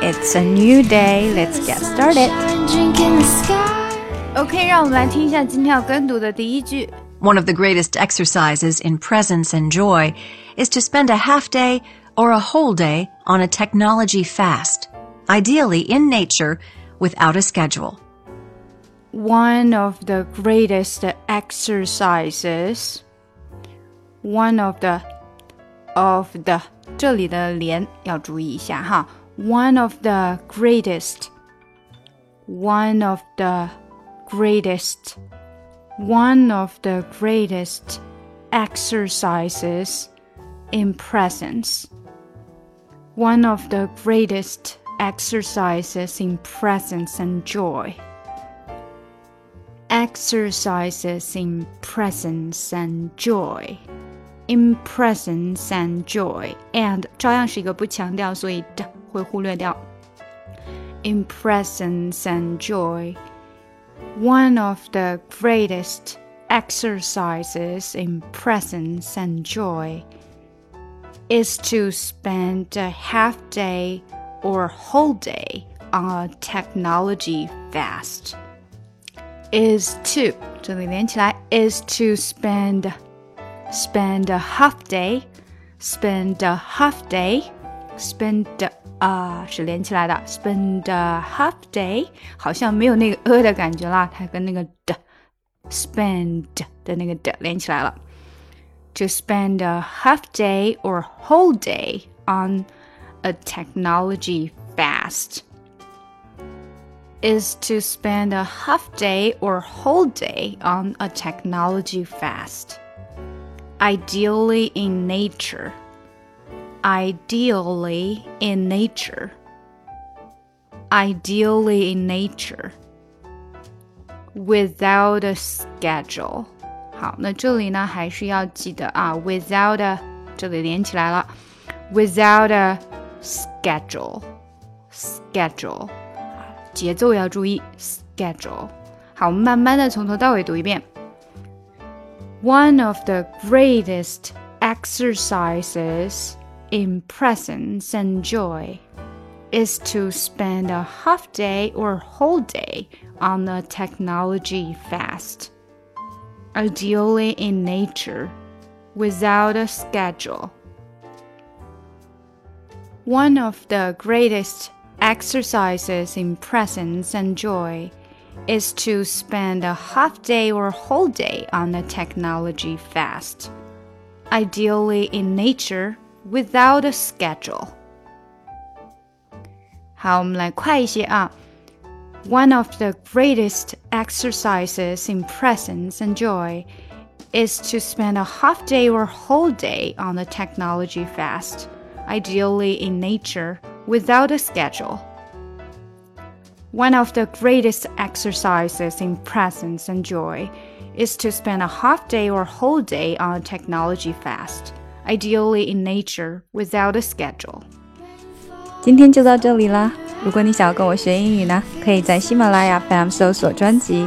It's a new day. Let's get started. OK，让我们来听一下今天要跟读的第一句。One of the greatest exercises in presence and joy is to spend a half day or a whole day on a technology fast, ideally in nature without a schedule. One of the greatest exercises, one of the of the 这里的连要注意一下哈。One of the greatest, one of the greatest, one of the greatest exercises in presence. One of the greatest exercises in presence and joy. Exercises in presence and joy in presence and joy and 照样是一个不强调，所以的会忽略掉。In presence and joy, one of the greatest exercises in presence and joy is to spend a half day or whole day on a technology fast. Is to 这里连起来 is to spend spend a half day, spend a half day, spend 啊、uh, 是连起来的，spend a half day 好像没有那个 a 的感觉啦，它跟那个的 spend 的那个的连起来了。To spend a half day or whole day on a technology fast is to spend a half day or whole day on a technology fast ideally in nature. Ideally in nature. Ideally in nature. Without a schedule. 好，那这里呢还是要记得啊，without a 这里连起来了，without a schedule schedule 节奏要注意 schedule。好，我们慢慢的从头到尾读一遍。 One of the greatest exercises in presence and joy is to spend a half day or whole day on a technology fast, ideally in nature, without a schedule. One of the greatest exercises in presence and joy is to spend a half day or whole day on a technology fast, ideally in nature without a schedule. 好，我们来快一些啊。One of the greatest exercises in presence and joy is to spend a half day or whole day on a technology fast, ideally in nature without a schedule. One of the greatest exercises in presence and joy is to spend a half day or whole day on a technology fast, ideally in nature without a schedule. 今天就到这里啦！如果你想要跟我学英语呢，可以在喜马拉雅 FM 搜索专辑